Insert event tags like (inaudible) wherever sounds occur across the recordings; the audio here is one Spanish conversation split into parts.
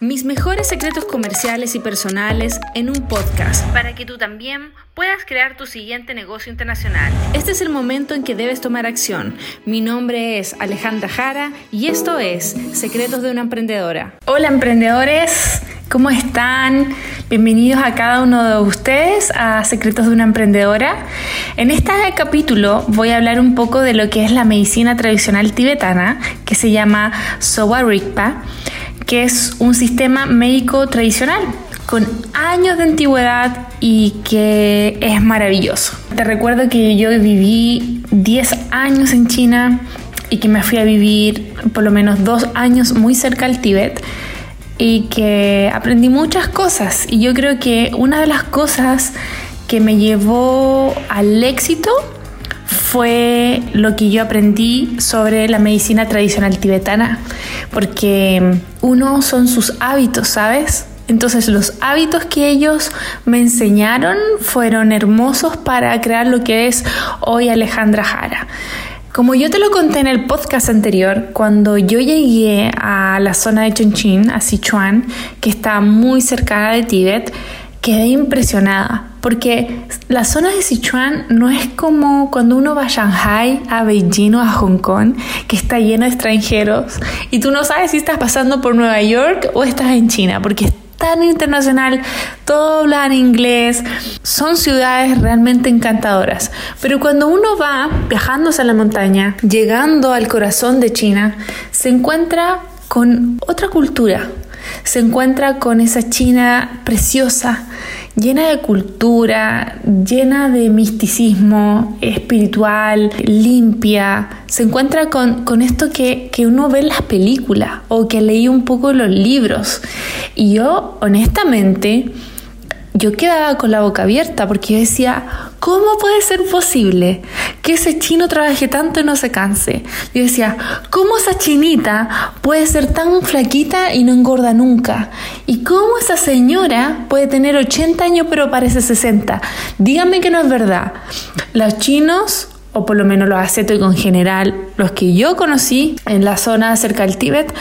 Mis mejores secretos comerciales y personales en un podcast para que tú también puedas crear tu siguiente negocio internacional. Este es el momento en que debes tomar acción. Mi nombre es Alejandra Jara y esto es Secretos de una Emprendedora. Hola emprendedores, ¿cómo están? Bienvenidos a cada uno de ustedes a Secretos de una Emprendedora. En este capítulo voy a hablar un poco de lo que es la medicina tradicional tibetana que se llama Sowa Rigpa que es un sistema médico tradicional con años de antigüedad y que es maravilloso. Te recuerdo que yo viví 10 años en China y que me fui a vivir por lo menos dos años muy cerca al Tíbet y que aprendí muchas cosas y yo creo que una de las cosas que me llevó al éxito fue lo que yo aprendí sobre la medicina tradicional tibetana, porque uno son sus hábitos, ¿sabes? Entonces los hábitos que ellos me enseñaron fueron hermosos para crear lo que es hoy Alejandra Jara. Como yo te lo conté en el podcast anterior, cuando yo llegué a la zona de Chongqing, a Sichuan, que está muy cercana de Tíbet, quedé impresionada porque la zona de Sichuan no es como cuando uno va a Shanghai, a Beijing o a Hong Kong, que está lleno de extranjeros y tú no sabes si estás pasando por Nueva York o estás en China, porque es tan internacional, todo habla en inglés, son ciudades realmente encantadoras. Pero cuando uno va viajando hacia la montaña, llegando al corazón de China, se encuentra con otra cultura, se encuentra con esa China preciosa, llena de cultura, llena de misticismo espiritual, limpia. Se encuentra con, esto que, que, uno ve en las películas o que leí un poco los libros. Y yo, honestamente, yo quedaba con la boca abierta porque yo decía, ¿cómo puede ser posible que ese chino trabaje tanto y no se canse? Yo decía, ¿cómo esa chinita puede ser tan flaquita y no engorda nunca? ¿Y cómo esa señora puede tener 80 años pero parece 60? Díganme que no es verdad. Los chinos o por lo menos los ascéticos en general, los que yo conocí en la zona cerca del Tíbet,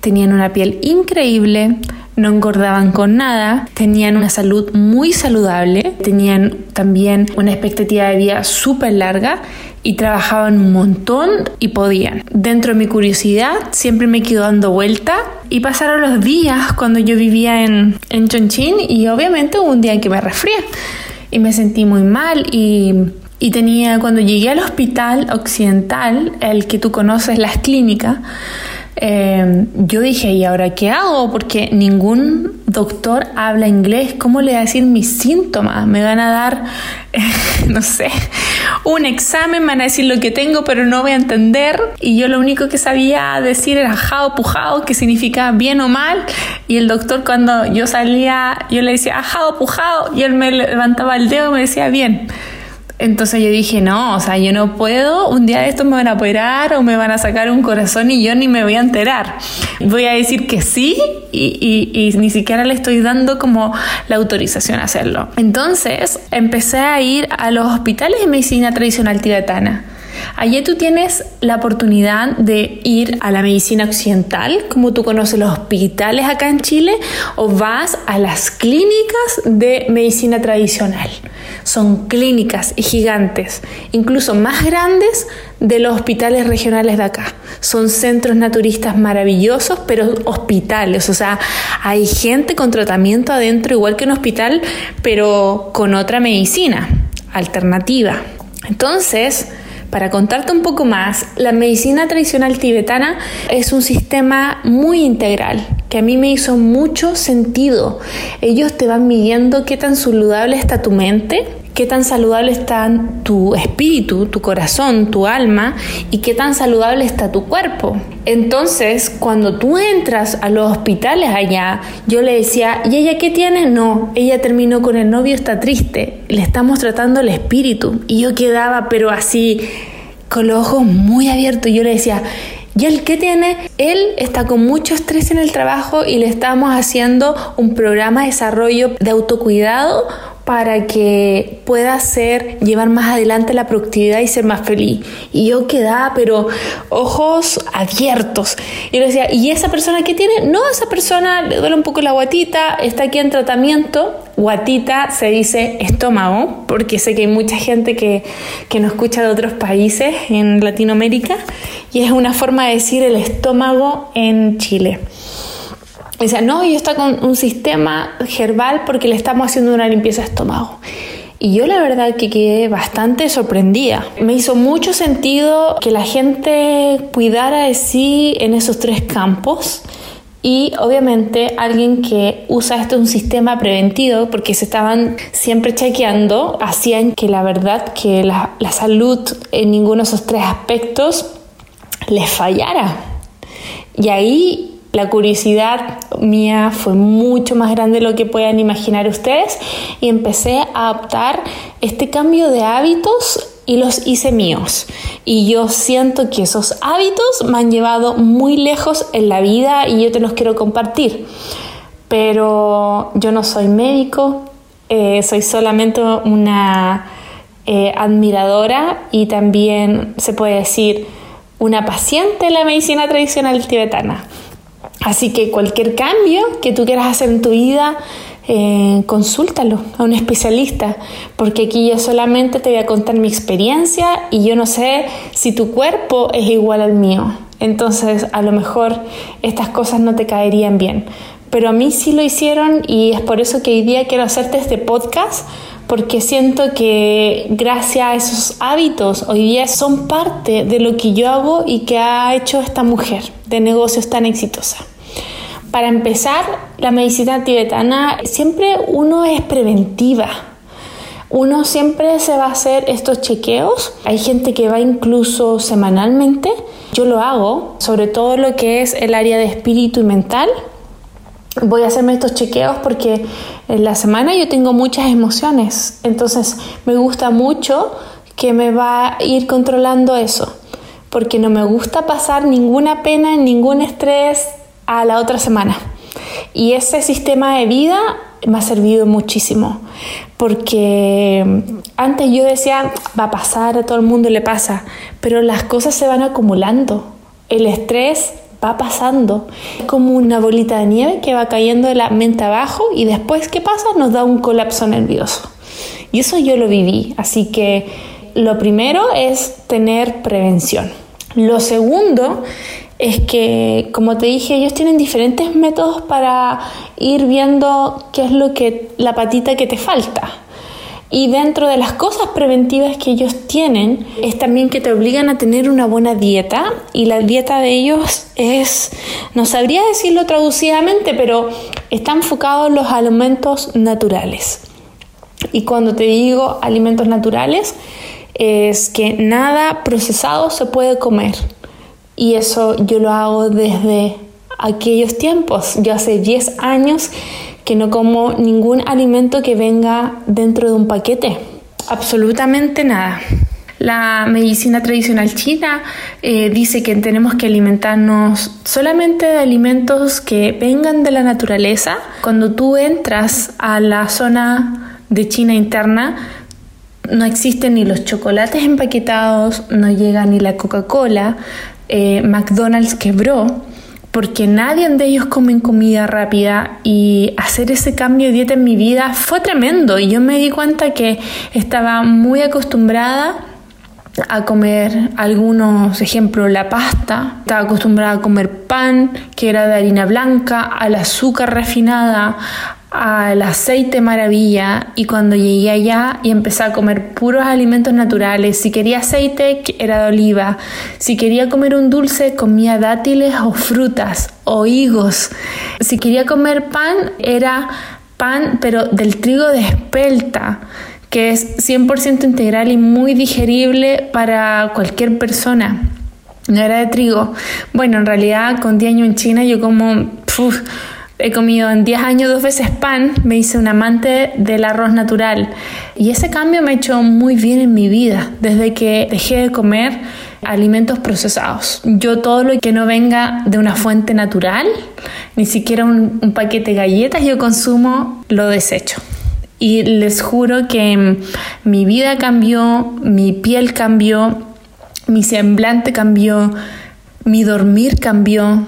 tenían una piel increíble, no engordaban con nada, tenían una salud muy saludable, tenían también una expectativa de vida súper larga y trabajaban un montón y podían. Dentro de mi curiosidad siempre me quedo dando vuelta y pasaron los días cuando yo vivía en, en Chongqing y obviamente hubo un día en que me resfrié y me sentí muy mal y y tenía, cuando llegué al hospital occidental, el que tú conoces, las clínicas, Em, yo dije, ¿y ahora qué hago? Porque ningún doctor habla inglés. ¿Cómo le voy a decir mis síntomas? Me van a dar, (laughs) no sé, un examen, me van a decir lo que tengo, pero no voy a entender. Y yo lo único que sabía decir era jao pujao, que significa bien o mal. Y el doctor cuando yo salía, yo le decía jao pujao, y él me levantaba el dedo y me decía bien. Entonces yo dije, no, o sea, yo no puedo, un día de esto me van a operar o me van a sacar un corazón y yo ni me voy a enterar. Voy a decir que sí y, y, ni siquiera le estoy dando como la autorización a hacerlo. Entonces empecé a ir a los hospitales de medicina tradicional tibetana Allí tú tienes la oportunidad de ir a la medicina occidental, como tú conoces los hospitales acá en Chile, o vas a las clínicas de medicina tradicional. Son clínicas gigantes, incluso más grandes de los hospitales regionales de acá. Son centros naturistas maravillosos, pero hospitales, o sea, hay gente con tratamiento adentro igual que un hospital, pero con otra medicina alternativa. Entonces, para contarte un poco más, la medicina tradicional tibetana es un sistema muy integral que a mí me hizo mucho sentido. Ellos te van midiendo qué tan saludable está tu mente, qué tan saludable está tu espíritu, tu corazón, tu alma y qué tan saludable está tu cuerpo. Entonces, cuando tú entras a los hospitales allá, yo le decía, ¿y ella qué tiene? No, ella terminó con el novio, está triste, le estamos tratando el espíritu. Y yo quedaba, pero así, con los ojos muy abiertos, yo le decía, ¿Y él qué tiene? Él está con mucho estrés en el trabajo y le estamos haciendo un programa de desarrollo de autocuidado para que pueda hacer, llevar más adelante la productividad y ser más feliz. Y yo quedaba, pero ojos abiertos. Y le decía, ¿y esa persona qué tiene? No, esa persona le duele un poco la guatita, está aquí en tratamiento. Guatita se dice estómago, porque sé que hay mucha gente que, que nos escucha de otros países en Latinoamérica, y es una forma de decir el estómago en Chile. Decía, no, yo está con un sistema herbal porque le estamos haciendo una limpieza de estómago. Y yo la verdad que quedé bastante sorprendida. Me hizo mucho sentido que la gente cuidara de sí en esos tres campos. Y obviamente alguien que usa esto un sistema preventivo, porque se estaban siempre chequeando, hacían que la verdad que la, la salud en ninguno de esos tres aspectos les fallara. Y ahí la curiosidad mía fue mucho más grande de lo que puedan imaginar ustedes y empecé a adoptar este cambio de hábitos y los hice míos. Y yo siento que esos hábitos me han llevado muy lejos en la vida y yo te los quiero compartir. Pero yo no soy médico, eh, soy solamente una eh, admiradora y también se puede decir una paciente de la medicina tradicional tibetana. Así que cualquier cambio que tú quieras hacer en tu vida, eh, consúltalo a un especialista, porque aquí yo solamente te voy a contar mi experiencia y yo no sé si tu cuerpo es igual al mío. Entonces a lo mejor estas cosas no te caerían bien. Pero a mí sí lo hicieron y es por eso que hoy día quiero hacerte este podcast porque siento que gracias a esos hábitos hoy día son parte de lo que yo hago y que ha hecho esta mujer de negocios tan exitosa. Para empezar, la medicina tibetana siempre uno es preventiva. Uno siempre se va a hacer estos chequeos. Hay gente que va incluso semanalmente. Yo lo hago, sobre todo lo que es el área de espíritu y mental voy a hacerme estos chequeos porque en la semana yo tengo muchas emociones, entonces me gusta mucho que me va a ir controlando eso, porque no me gusta pasar ninguna pena, ningún estrés a la otra semana. Y ese sistema de vida me ha servido muchísimo, porque antes yo decía, va a pasar, a todo el mundo le pasa, pero las cosas se van acumulando. El estrés va pasando. Es como una bolita de nieve que va cayendo de la mente abajo y después, ¿qué pasa? Nos da un colapso nervioso. Y eso yo lo viví. Así que lo primero es tener prevención. Lo segundo es que, como te dije, ellos tienen diferentes métodos para ir viendo qué es lo que la patita que te falta. Y dentro de las cosas preventivas que ellos tienen es también que te obligan a tener una buena dieta y la dieta de ellos es, no sabría decirlo traducidamente, pero está enfocado en los alimentos naturales. Y cuando te digo alimentos naturales, es que nada procesado se puede comer. Y eso yo lo hago desde aquellos tiempos. Yo hace 10 años que no como ningún alimento que venga dentro de un paquete. Absolutamente nada. La medicina tradicional china eh, dice que tenemos que alimentarnos solamente de alimentos que vengan de la naturaleza. Cuando tú entras a la zona de China interna, no existen ni los chocolates empaquetados, no llega ni la Coca-Cola, eh, McDonald's quebró porque nadie de ellos comen comida rápida y hacer ese cambio de dieta en mi vida fue tremendo. Y yo me di cuenta que estaba muy acostumbrada a comer algunos, ejemplos, la pasta, estaba acostumbrada a comer pan que era de harina blanca, al azúcar refinada, al aceite maravilla y cuando llegué allá y empecé a comer puros alimentos naturales, si quería aceite era de oliva, si quería comer un dulce comía dátiles o frutas o higos, si quería comer pan era pan pero del trigo de espelta que es 100% integral y muy digerible para cualquier persona. No era de trigo. Bueno, en realidad con 10 años en China yo como... He comido en 10 años dos veces pan, me hice un amante del arroz natural y ese cambio me ha hecho muy bien en mi vida desde que dejé de comer alimentos procesados. Yo todo lo que no venga de una fuente natural, ni siquiera un, paquete de galletas, yo consumo, lo desecho. Y les juro que mi vida cambió, mi piel cambió, mi semblante cambió, mi dormir cambió,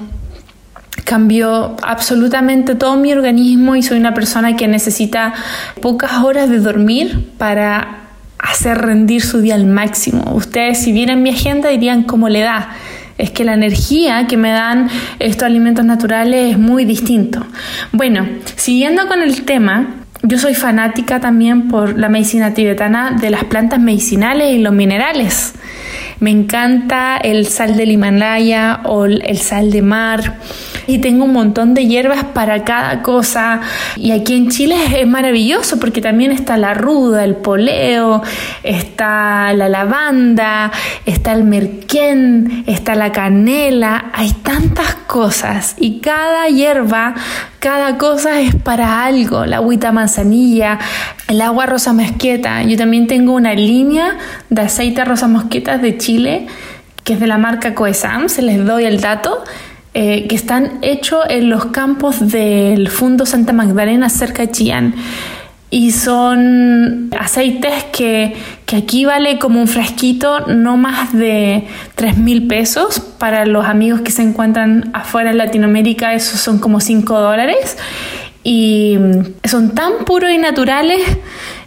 cambió absolutamente todo mi organismo y soy una persona que necesita pocas horas de dormir para hacer rendir su día al máximo. Ustedes si vieran mi agenda dirían cómo le da. Es que la energía que me dan estos alimentos naturales es muy distinto. Bueno, siguiendo con el tema, yo soy fanática también por la medicina tibetana de las plantas medicinales y los minerales. Me encanta el sal del Himalaya o el sal de mar y tengo un montón de hierbas para cada cosa. Y aquí en Chile es maravilloso porque también está la ruda, el poleo, está la lavanda, está el merquén, está la canela. Hay tantas cosas y cada hierba, cada cosa es para algo. La agüita manzanilla, el agua rosa mosqueta. Yo también tengo una línea de aceite rosa mosqueta de Chile que es de la marca Coesam, se les doy el dato eh, que están hechos en los campos del Fundo Santa Magdalena cerca de Chillán. Y son aceites que, que aquí vale como un frasquito no más de 3 mil pesos. Para los amigos que se encuentran afuera en Latinoamérica, esos son como 5 dólares. Y son tan puros y naturales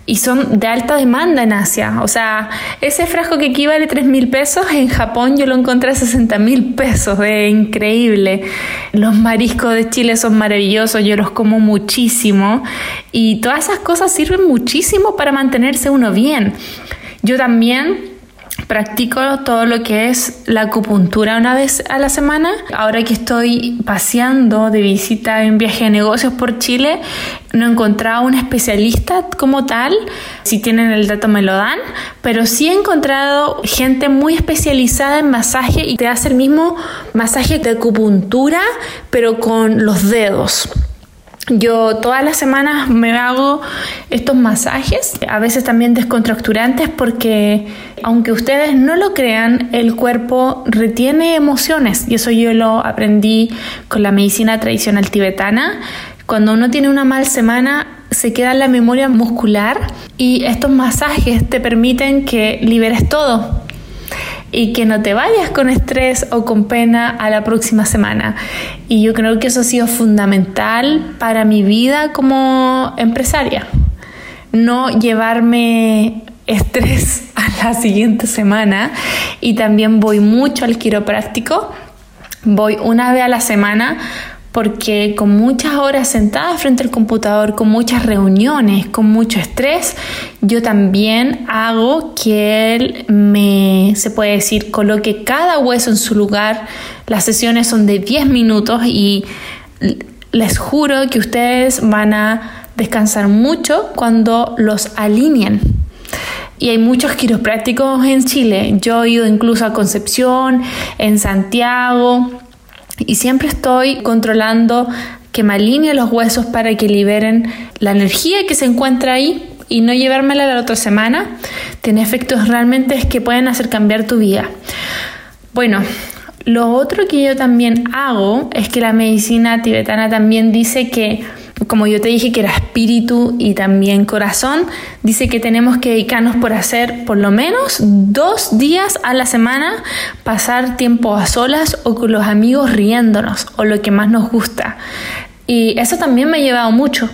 y son de alta demanda en Asia. O sea, ese frasco que equivale a 3 mil pesos, en Japón yo lo encontré a 60 mil pesos. Es increíble. Los mariscos de Chile son maravillosos, yo los como muchísimo. Y todas esas cosas sirven muchísimo para mantenerse uno bien. Yo también practico todo lo que es la acupuntura una vez a la semana. Ahora que estoy paseando de visita en viaje de negocios por Chile, no he encontrado un especialista como tal. Si tienen el dato me lo dan, pero sí he encontrado gente muy especializada en masaje y te hace el mismo masaje de acupuntura, pero con los dedos. Yo todas las semanas me hago estos masajes, a veces también descontracturantes porque aunque ustedes no lo crean, el cuerpo retiene emociones y eso yo lo aprendí con la medicina tradicional tibetana. Cuando uno tiene una mal semana, se queda en la memoria muscular y estos masajes te permiten que liberes todo, y que no te vayas con estrés o con pena a la próxima semana. Y yo creo que eso ha sido fundamental para mi vida como empresaria. No llevarme estrés (laughs) a la siguiente semana y también voy mucho al quiropráctico. Voy una vez a la semana porque con muchas horas sentada frente al computador, con muchas reuniones, con mucho estrés, yo también hago que él me, se puede decir, coloque cada hueso en su lugar. Las sesiones son de 10 minutos y les juro que ustedes van a descansar mucho cuando los alineen. Y hay muchos quiroprácticos en Chile. Yo he ido incluso a Concepción, en Santiago, y siempre estoy controlando que me alinee los huesos para que liberen la energía que se encuentra ahí y no llevármela la otra semana. Tiene efectos realmente que pueden hacer cambiar tu vida. Bueno, lo otro que yo también hago es que la medicina tibetana también dice que como yo te dije que era espíritu y también corazón, dice que tenemos que dedicarnos por hacer por lo menos dos días a la semana, pasar tiempo a solas o con los amigos riéndonos o lo que más nos gusta. Y eso también me ha llevado mucho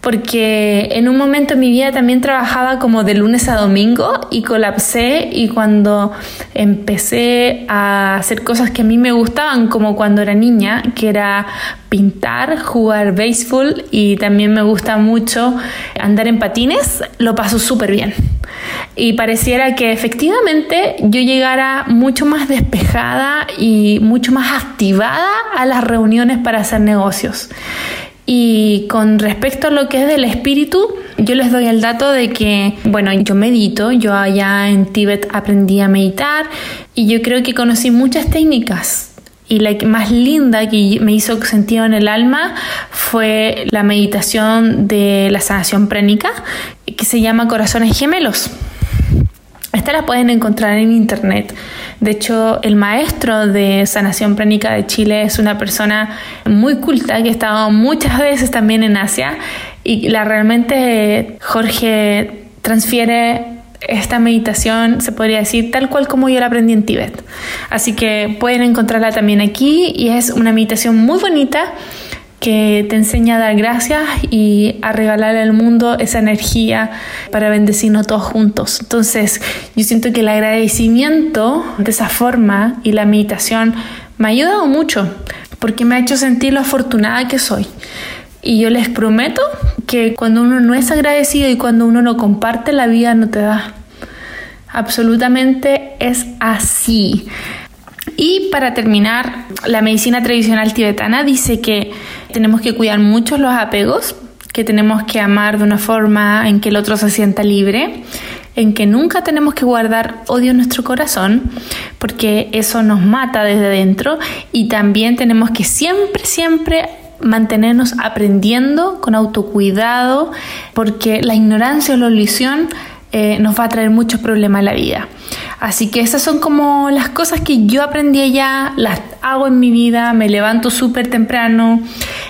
porque en un momento en mi vida también trabajaba como de lunes a domingo y colapsé y cuando empecé a hacer cosas que a mí me gustaban como cuando era niña, que era pintar, jugar béisbol y también me gusta mucho andar en patines, lo paso súper bien. Y pareciera que efectivamente yo llegara mucho más despejada y mucho más activada a las reuniones para hacer negocios. Y con respecto a lo que es del espíritu, yo les doy el dato de que, bueno, yo medito, yo allá en Tíbet aprendí a meditar y yo creo que conocí muchas técnicas. Y la más linda que me hizo sentido en el alma fue la meditación de la sanación pránica, que se llama Corazones Gemelos. Esta la pueden encontrar en internet. De hecho, el maestro de sanación pránica de Chile es una persona muy culta que ha estado muchas veces también en Asia y la realmente Jorge transfiere esta meditación se podría decir tal cual como yo la aprendí en Tíbet. Así que pueden encontrarla también aquí y es una meditación muy bonita que te enseña a dar gracias y a regalarle al mundo esa energía para bendecirnos todos juntos. Entonces, yo siento que el agradecimiento de esa forma y la meditación me ha ayudado mucho porque me ha hecho sentir lo afortunada que soy. Y yo les prometo que cuando uno no es agradecido y cuando uno no comparte, la vida no te da. Absolutamente es así. Y para terminar, la medicina tradicional tibetana dice que tenemos que cuidar mucho los apegos, que tenemos que amar de una forma en que el otro se sienta libre, en que nunca tenemos que guardar odio en nuestro corazón, porque eso nos mata desde dentro, y también tenemos que siempre, siempre mantenernos aprendiendo con autocuidado, porque la ignorancia o la ilusión eh, nos va a traer muchos problemas en la vida. Así que esas son como las cosas que yo aprendí allá, las hago en mi vida, me levanto súper temprano.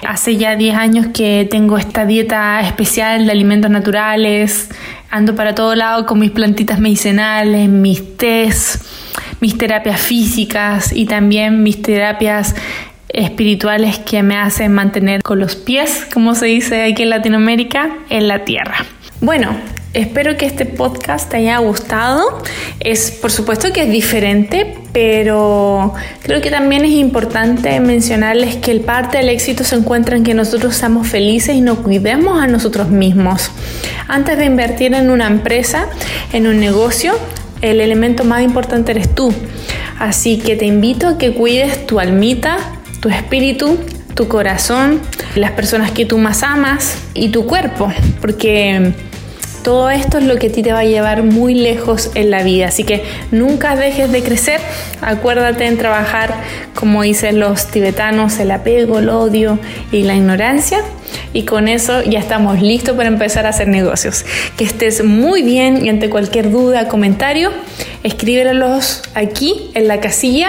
Hace ya 10 años que tengo esta dieta especial de alimentos naturales, ando para todo lado con mis plantitas medicinales, mis tés, mis terapias físicas y también mis terapias espirituales que me hacen mantener con los pies, como se dice aquí en Latinoamérica, en la tierra. Bueno, espero que este podcast te haya gustado. Es por supuesto que es diferente, pero creo que también es importante mencionarles que el parte del éxito se encuentra en que nosotros seamos felices y nos cuidemos a nosotros mismos. Antes de invertir en una empresa, en un negocio, el elemento más importante eres tú. Así que te invito a que cuides tu almita, tu espíritu, tu corazón, las personas que tú más amas y tu cuerpo, porque todo esto es lo que a ti te va a llevar muy lejos en la vida. Así que nunca dejes de crecer. Acuérdate en trabajar, como dicen los tibetanos, el apego, el odio y la ignorancia. Y con eso ya estamos listos para empezar a hacer negocios. Que estés muy bien y ante cualquier duda, comentario, escríbelos aquí en la casilla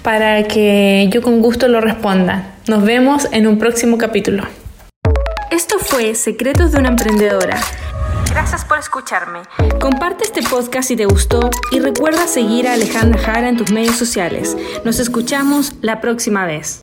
para que yo con gusto lo responda. Nos vemos en un próximo capítulo. Esto fue Secretos de una Emprendedora. Gracias por escucharme. Comparte este podcast si te gustó y recuerda seguir a Alejandra Jara en tus medios sociales. Nos escuchamos la próxima vez.